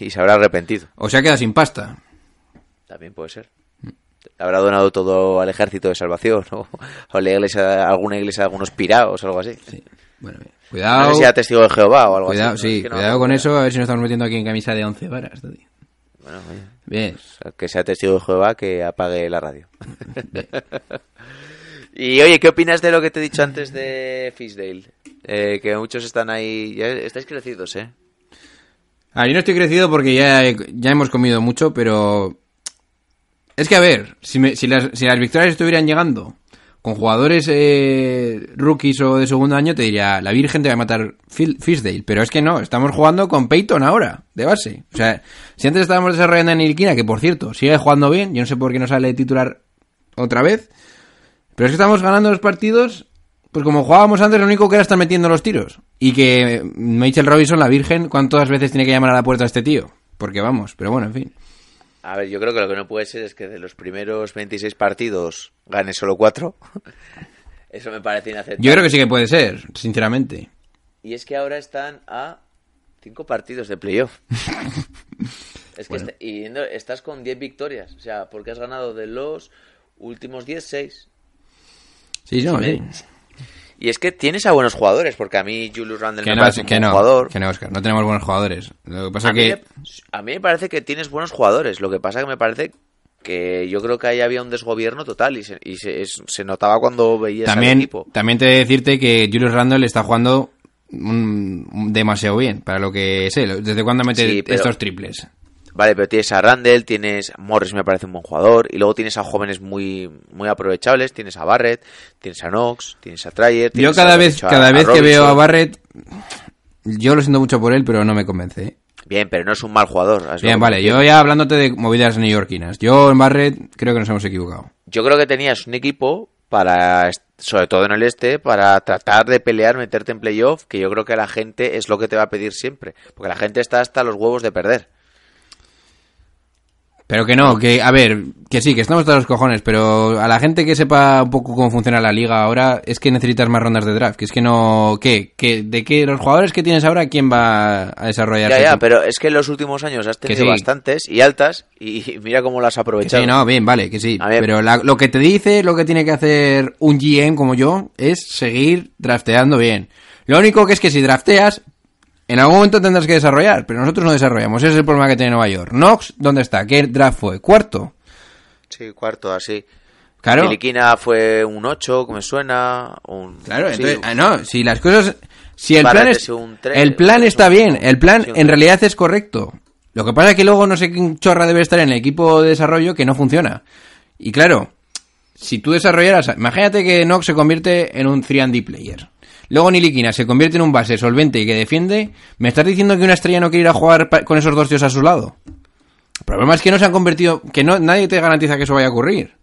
y se habrá arrepentido. O se ha quedado sin pasta. También puede ser. Le habrá donado todo al ejército de salvación o, o la iglesia, alguna iglesia de algunos piraos o algo así. Sí. Bueno, bien. No Cuidado. sé si era testigo de Jehová o algo Cuidado, así. ¿no? sí, Es que no cuidado con eso, a ver si nos estamos metiendo aquí en camisa de 11 varas. tío. Bueno, Bien. sea, que sea testigo de Jehová que apague la radio. y oye, ¿qué opinas de lo que te he dicho antes de Fisdale? Eh, que muchos están ahí. Ya estáis crecidos, ¿eh? A ver, yo no estoy crecido porque ya, ya hemos comido mucho, pero... Es que, a ver, si, me- si, las, si las victorias estuvieran llegando con jugadores eh, rookies o de segundo año, te diría, la Virgen te va a matar Fisdale. Pero es que no, estamos jugando con Peyton ahora, de base. O sea, si antes estábamos desarrollando en Ilquina, que por cierto, sigue jugando bien, yo no sé por qué no sale titular otra vez, pero es que estamos ganando los partidos, pues como jugábamos antes, lo único que era estar metiendo los tiros. y que Mitchell Robinson, la Virgen, ¿cuántas veces tiene que llamar a la puerta a este tío? Porque vamos, pero bueno, en fin. A ver, yo creo que lo que no puede ser es que de los primeros 26 partidos gane solo 4. Eso me parece inaceptable. Yo creo que sí que puede ser, sinceramente. Y es que ahora están a 5 partidos de playoff. es que est- y no, estás con 10 victorias. O sea, porque has ganado de los últimos 10, 6. Sí, no, sí. Y es que tienes a buenos jugadores, porque a mí Julius Randle Que me no, parece un que buen no, jugador. que no, Oscar, no tenemos buenos jugadores. Lo que pasa a, mí, que... me- a mí me parece que tienes buenos jugadores. Lo que pasa que me parece que yo creo que ahí había un desgobierno total y se, y se, se notaba cuando veías al También, equipo. también te he de decirte que Julius Randle está jugando un- un- demasiado bien, para lo que sé. ¿Desde cuándo mete Sí, pero- estos triples? Vale, pero tienes a Randall, tienes Morris, me parece un buen jugador, y luego tienes a jóvenes muy muy aprovechables, tienes a Barrett, tienes a Knox, tienes a Tryer. Yo cada a- vez, cada a vez que veo a. Barrett, yo lo siento mucho por él, pero no me convence. ¿eh? Bien, pero no es un mal jugador. Bien, vale, yo ya hablándote de movidas neoyorquinas. Yo en Barrett creo que nos hemos equivocado. Yo creo que tenías un equipo para, sobre todo en el este, para tratar de pelear, meterte en playoff, que yo creo que la gente es lo que te va a pedir siempre, porque la gente está hasta los huevos de perder. Pero que no, que, a ver, que sí, que estamos todos los cojones, pero a la gente que sepa un poco cómo funciona la liga ahora, es que necesitas más rondas de draft, que es que no, ¿qué? ¿Qué? ¿De qué los jugadores que tienes ahora, quién va a desarrollar? Ya, ya, pero es que en los últimos años has tenido sí. bastantes y altas, y mira cómo las has aprovechado. Sí, no, bien, vale, que sí. Pero la- lo que te dice, lo que tiene que hacer un GM como yo, es seguir drafteando bien. Lo único que es que si drafteas, en algún momento tendrás que desarrollar, pero nosotros no desarrollamos. Ese es el problema que tiene Nueva York. Knox, ¿dónde está? ¿Qué draft fue? ¿Cuarto? Sí, cuarto, así. Claro. Filiquina fue un 8, que me suena. Un, Claro, sí, entonces, ah, no, si las cosas, si el plan es el plan es está bien, el plan en realidad es correcto. Lo que pasa es que luego no sé quién chorra debe estar en el equipo de desarrollo que no funciona. Y claro, si tú desarrollaras, imagínate que Nox se convierte en un 3D player. Luego Niliquina se convierte en un base solvente y que defiende. ¿Me estás diciendo que una estrella no quiere ir a jugar con esos dos tíos a su lado? El problema es que no se han convertido, que no, nadie te garantiza que eso vaya a ocurrir.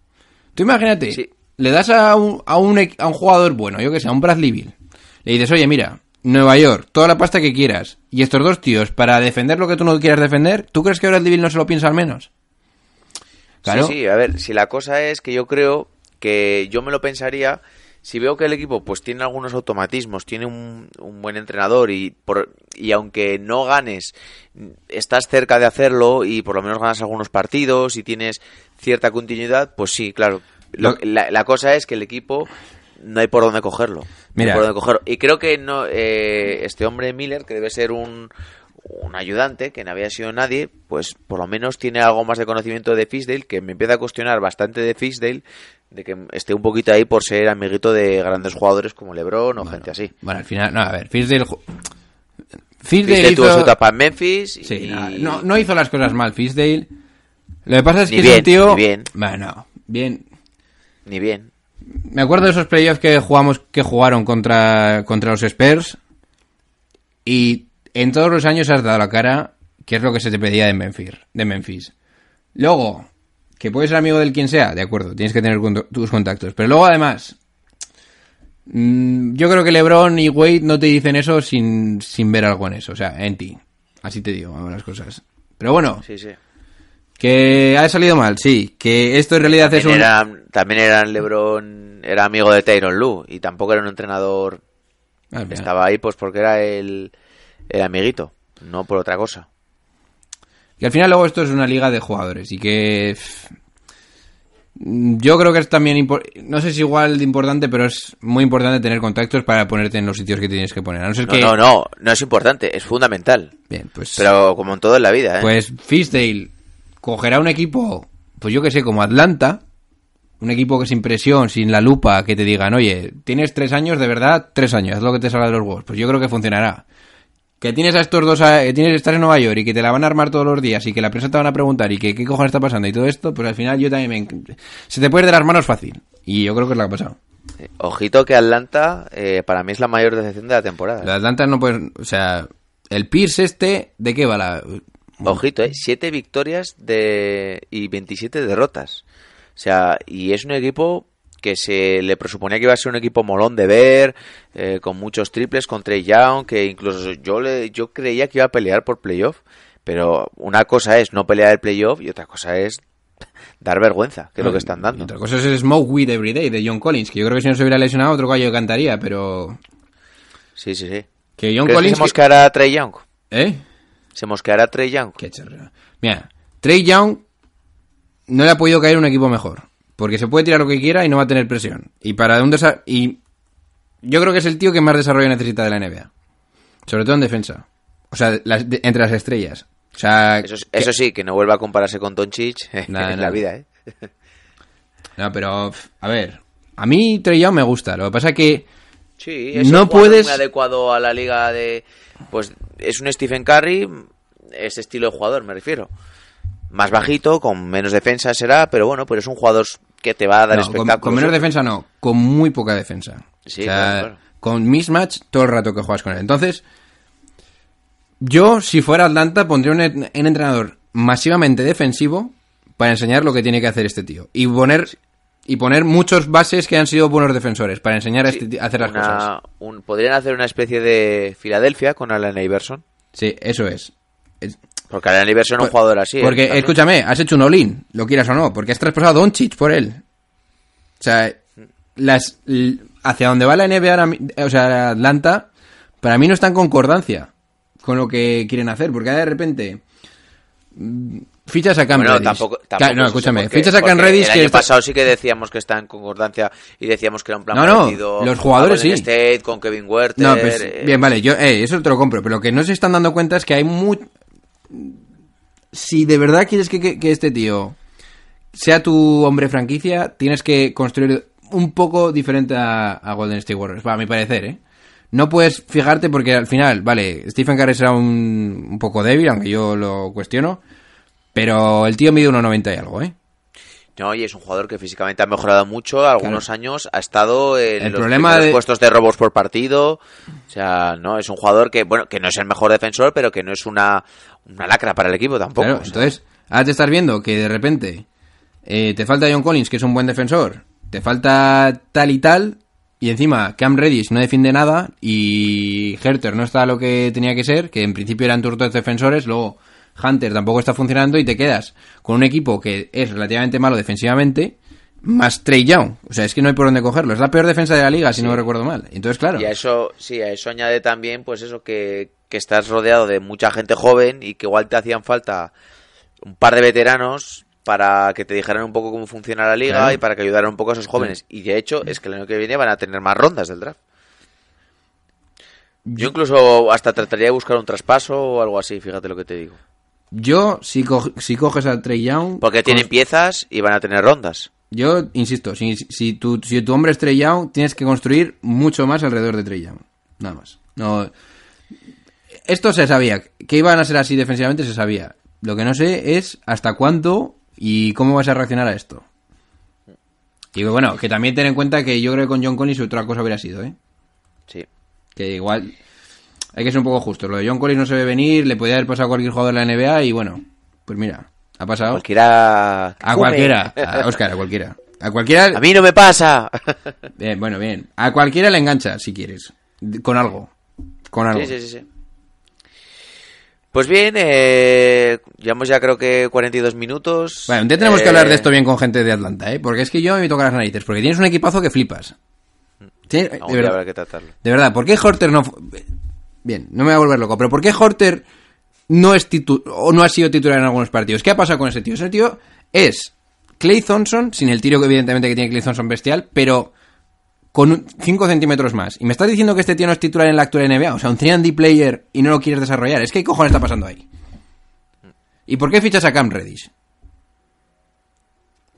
Tú imagínate, Sí. le das a un, a, un, a un jugador bueno, yo que sé, a un Bradley Bill. Le dices, oye, mira, Nueva York, toda la pasta que quieras. Y estos dos tíos, para defender lo que tú no quieras defender, ¿tú crees que Bradley Bill no se lo piensa al menos? Claro. Sí, sí, a ver, si la cosa es que yo creo que yo me lo pensaría si veo que el equipo pues tiene algunos automatismos, tiene un, un buen entrenador y por y aunque no ganes estás cerca de hacerlo y por lo menos ganas algunos partidos y tienes cierta continuidad, pues sí, claro. Lo- la, la cosa es que el equipo no hay por dónde cogerlo. No por dónde cogerlo. Y creo que no eh, este hombre Miller, que debe ser un, un ayudante, que no había sido nadie, pues por lo menos tiene algo más de conocimiento de Fisdale, que me empieza a cuestionar bastante de Fisdale, de que esté un poquito ahí por ser amiguito de grandes jugadores como LeBron o gente así. Bueno, al final, no, a ver, Fisdale... Fisdale Fisdale tuvo hizo... su etapa en Memphis y... Sí, no, no, hizo las cosas mal, Fisdale. Lo que pasa es Ni que es bien, un tío... ni bien. Bueno, bien. Ni bien. Me acuerdo de esos playoffs que jugamos, que jugaron contra, contra los Spurs. Y en todos los años has dado la cara, que es lo que se te pedía de Memphis. De Memphis. Luego, que puedes ser amigo del quien sea, de acuerdo, tienes que tener tus contactos. Pero luego, además, mm, yo creo que LeBron y Wade no te dicen eso sin, sin ver algo en eso, o sea, en ti. Así te digo, las cosas. Pero bueno, Sí, sí. que ha salido mal, sí. Que esto en realidad es un... también eran LeBron, era amigo de Tyron Lue y tampoco era un entrenador final. Estaba ahí pues porque era el, el amiguito, no por otra cosa. Y al final luego esto es una liga de jugadores y que yo creo que es también no sé si igual de importante, pero es muy importante tener contactos para ponerte en los sitios que tienes que poner. A no ser No, que no, no, no es importante, es fundamental. bien, pues Pero como en todo en la vida, ¿eh? pues Fisdale cogerá un equipo, pues yo que sé, como Atlanta, un equipo que sin presión, sin la lupa, que te digan, oye, tienes tres años, de verdad, tres años, haz lo que te salga de los huevos. Pues yo creo que funcionará. Que tienes a estos dos, a- eh, tienes que estar en Nueva York y que te la van a armar todos los días y que la prensa te van a preguntar y que qué cojones está pasando y todo esto, pues al final yo también me... Se te puede de las manos fácil. Y yo creo que es lo que ha pasado. Eh, Ojito que Atlanta eh, para mí es la mayor decepción de la temporada. La Atlanta no puede... O sea, el Pierce este, ¿de qué va la...? Ojito, ¿eh? 7 victorias de y 27 derrotas. O sea, y es un equipo que se le presuponía que iba a ser un equipo molón de ver, eh, con muchos triples, con Trey Young, que incluso yo, le, yo creía que iba a pelear por playoff. Pero una cosa es no pelear el playoff y otra cosa es dar vergüenza, que es lo que están Y dando. otra cosa es el Smoke Weed Every Day de John Collins, que yo creo que si no se hubiera lesionado otro gallo cantaría, pero... Sí, sí, sí. Que John ¿Crees que Collins... se mosqueará a Trey Young? ¿Eh? ¿Se mosqueará a Trey Young? Qué chorrera. Mira, Trey Young no le ha podido caer un equipo mejor. Porque se puede tirar lo que quiera y no va a tener presión. Y para un desa- y yo creo que es el tío que más desarrollo necesita de la NBA. Sobre todo en defensa. O sea, las- de- entre las estrellas. O sea, Eso, que- eso sí, que no vuelva a compararse con Doncic en la vida, ¿eh? No, pero a ver, a mí Trey me gusta. Lo que pasa es que Sí, es No puedes- muy adecuado a la liga de... Pues es un Stephen Curry, ese estilo de jugador, me refiero. Más bajito, con menos defensa será, pero bueno, pero es un jugador que te va a dar no, con, espectáculo. con menos defensa no, con muy poca defensa. Sí, O sea, claro, claro. Con mismatch todo el rato que juegas con él. Entonces, yo si fuera Atlanta pondría un, un entrenador masivamente defensivo para enseñar lo que tiene que hacer este tío. Y poner, y poner muchos bases que han sido buenos defensores para enseñar a, este a hacer las Una- cosas. un- podrían hacer una especie de Filadelfia con Allen Iverson. Sí, eso es. Porque Allen Iverson es un jugador así. ¿eh? Porque, escúchame, has hecho un all-in, lo quieras o no, porque has traspasado a Doncic por él. O sea, las, hacia donde va la NBA, ahora o sea, Atlanta, para mí no está en concordancia con lo que quieren hacer, porque de repente mm, fichas a Cam Bueno, Reddish. tampoco, tampoco no, escúchame, porque- fichas a Cam Reddish El que año está- pasado sí que decíamos que está en concordancia y decíamos que era un plan No, no, parecido los jugadores Golden sí. State con Kevin Werther. No, pues, eh, bien, vale, yo, eh, eso te lo compro, pero lo que no se están dando cuenta es que hay muy... Si de verdad quieres que, este tío sea tu hombre franquicia, tienes que construir un poco diferente a, a Golden State Warriors, a mi parecer, ¿eh? No puedes fijarte porque al final, vale, Stephen Curry será un, un poco débil, aunque yo lo cuestiono, pero el tío mide 1,90 y algo, ¿eh? No, y es un jugador que físicamente ha mejorado mucho. Algunos años ha estado en El los problema de- puestos de robos por partido. O sea, no, es un jugador que, bueno, que no es el mejor defensor, pero que no es una, una lacra para el equipo tampoco. Claro, o sea. entonces, ahora te estás viendo que de repente eh, te falta John Collins, que es un buen defensor, te falta tal y tal, y encima Cam Reddish no defiende nada, y Herter no está lo que tenía que ser, que en principio eran tus dos defensores, luego Hunter tampoco está funcionando, y te quedas con un equipo que es relativamente malo defensivamente, más Trey Young. O sea, es que no hay por dónde cogerlo. Es la peor defensa de la liga, si no recuerdo mal. Entonces, claro. Y a eso, sí, a eso añade también, pues eso, que, que estás rodeado de mucha gente joven y que igual te hacían falta un par de veteranos para que te dijeran un poco cómo funciona la liga Claro. y para que ayudaran un poco a esos jóvenes. Y de hecho, es que el año que viene van a tener más rondas del draft. Yo incluso hasta trataría de buscar un traspaso o algo así, fíjate lo que te digo. Yo, si, co- si coges a Trey Young... Porque tienen piezas y van a tener rondas. Yo insisto, si, si, tu, si tu hombre es Trey Young, tienes que construir mucho más alrededor de Trey Young. Nada más. No, esto se sabía. Que iban a ser así defensivamente se sabía. Lo que no sé es hasta cuánto y cómo vas a reaccionar a esto. Y bueno, que también ten en cuenta que yo creo que con John Collins otra cosa hubiera sido, ¿eh? Sí. Que igual hay que ser un poco justos. Lo de John Collins no se ve venir, le podía haber pasado a cualquier jugador de la NBA y bueno, pues mira, ha pasado. Cualquiera. A cualquiera. A Oscar, a cualquiera. A cualquiera. A mí no me pasa. Bien, bueno, bien. A cualquiera le engancha, si quieres. Con algo. Con algo. Sí, sí, sí, sí. Pues bien, eh, llevamos ya creo que 42 minutos. Bueno, día tenemos que Eh, hablar de esto bien con gente de Atlanta, ¿eh? Porque es que yo me toca las narices. Porque tienes un equipazo que flipas. De, verdad, habrá que tratarlo. de verdad, ¿por qué Horter no... Bien, no me voy a volver loco, pero ¿por qué Horter no es titu- o no ha sido titular en algunos partidos? ¿Qué ha pasado con ese tío? Ese tío es Clay Thompson, sin el tiro que evidentemente que tiene Clay Thompson bestial, pero con 5 centímetros más. Y me estás diciendo que este tío no es titular en la actual NBA, o sea, un 3D player y no lo quieres desarrollar. Es que ¿qué cojones está pasando ahí? ¿Y por qué fichas a Cam Reddish?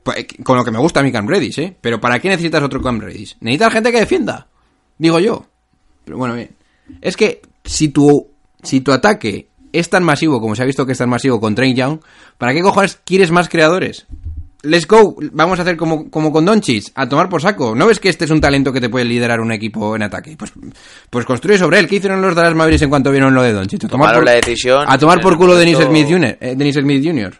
Pues, eh, Con lo que me gusta a mí Cam Reddish, ¿eh? Pero ¿para qué necesitas otro Cam Reddish? Necesitas gente que defienda. Digo yo. Pero bueno, bien. Es que si tu, si tu ataque es tan masivo como se ha visto que es tan masivo con Train Young, ¿para qué cojones quieres más creadores? Let's go, vamos a hacer como, como con Doncic, a tomar por saco. ¿No ves que este es un talento que te puede liderar un equipo en ataque? Pues, pues construye sobre él. ¿Qué hicieron los Dallas Mavericks en cuanto vieron lo de Doncic? A tomar por, la decisión a tomar por culo Dennis momento- Smith Jr. eh, Dennis Smith Jr.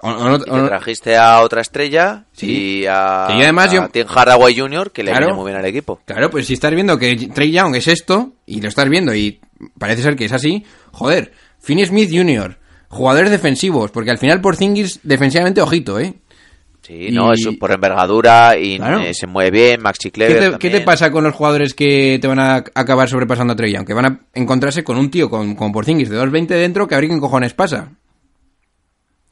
O- o no- Y o te trajiste a otra estrella Sí. y a, Y además a yo- Tim Hardaway Jr., que le Claro. viene muy bien al equipo. Claro, pues si estás viendo que Trey Young es esto, y lo estás viendo y parece ser que es así, joder, Finney Smith Jr., jugadores defensivos, porque al final por Zingis defensivamente ojito, ¿eh? Sí, no, es por envergadura y Claro. eh, se mueve bien, Maxi ¿Qué Clever te, qué te pasa con los jugadores que te van a acabar sobrepasando a Trey Young? Que van a encontrarse con un tío con, con Porzingis de 2.20 dentro que a ver quién cojones pasa.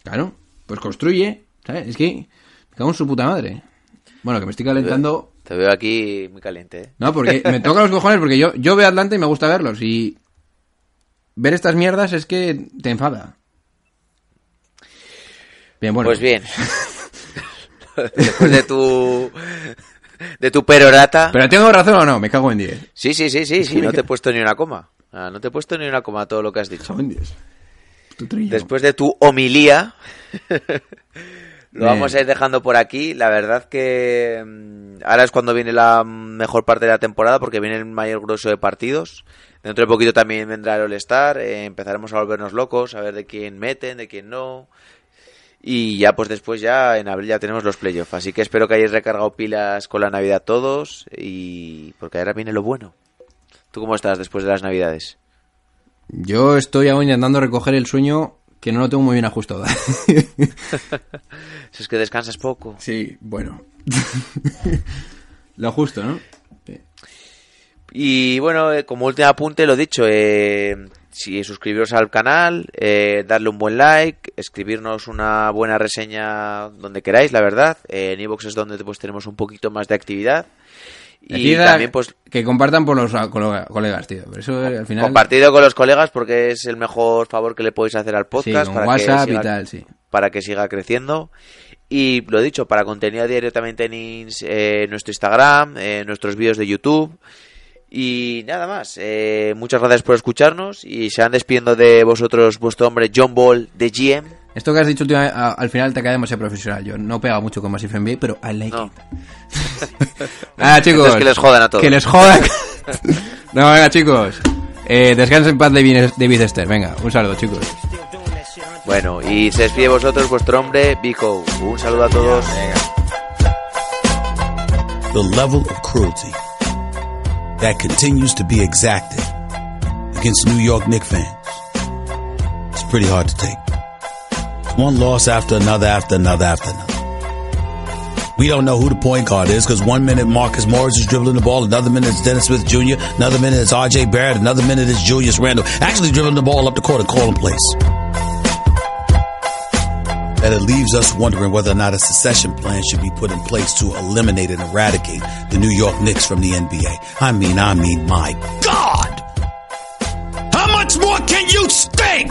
Claro, pues construye, ¿sabes? Es que me cago en su puta madre. Bueno, que me estoy calentando... Te veo aquí muy caliente, ¿eh? No, porque me toca los cojones porque yo, yo veo Atlanta y me gusta verlos y ver estas mierdas es que te enfada. Bien, bueno. Pues bien. Después de tu... De tu perorata... ¿Pero tengo razón o no? Me cago en 10. Sí, sí, sí, sí, sí, me no te he puesto ni una coma. Ah, no te he puesto ni una coma a todo lo que has dicho. Cago en 10. Tu trillo. Después de tu homilía, lo vamos a ir dejando por aquí. La verdad que mm, ahora es cuando viene la mejor parte de la temporada porque viene el mayor grueso de partidos. Dentro de poquito también vendrá el All-Star. eh, empezaremos a volvernos locos, a ver de quién meten, de quién no. Y ya pues después ya en abril ya tenemos los playoffs. Así que espero que hayáis recargado pilas con la Navidad todos y porque ahora viene lo bueno. ¿Tú cómo estás después de las Navidades? Yo estoy aún intentando recoger el sueño que no lo tengo muy bien ajustado. Si es que descansas poco. sí, bueno. lo justo, ¿no? Y bueno, eh, como último apunte, lo dicho, eh, si suscribiros al canal, eh, darle un buen like, escribirnos una buena reseña donde queráis, la verdad. Eh, en iVoox es donde pues tenemos un poquito más de actividad. Y también pues que compartan por los colega- colegas, tío. Por eso al final... compartido con los colegas porque es el mejor favor que le podéis hacer al Sí, podcast con para, WhatsApp que y siga, tal, sí. para que siga creciendo. Y lo dicho, para contenido diario también tenéis eh, nuestro Instagram, eh, nuestros vídeos de YouTube. Y nada más, eh, muchas gracias por escucharnos y se van despidiendo de vosotros vuestro hombre John Ball de GM. Esto que has dicho últimamente, a- al final te queda demasiado profesional. Yo no pega mucho con Massive NBA, pero I like No. it. ah, chicos. Entonces que les jodan a todos. Que les jodan. no, venga, chicos. Eh, descansen en paz, David, David Esther. Venga, un saludo, chicos. Bueno, y se despide de vosotros vuestro hombre Vico. Un saludo a todos. the level of cruelty that continues to be exacted against New York Knicks fans. It's pretty hard to take. One loss after another, after another, after another. We don't know who the point guard is because one minute Marcus Morris is dribbling the ball, another minute it's Dennis Smith Jr., another minute it's RJ Barrett, another minute it's Julius Randle actually dribbling the ball up the court and calling plays. That it leaves us wondering whether or not a secession plan should be put in place to eliminate and eradicate the New York Knicks from the NBA. I mean, I mean, my God! How much more can you stink?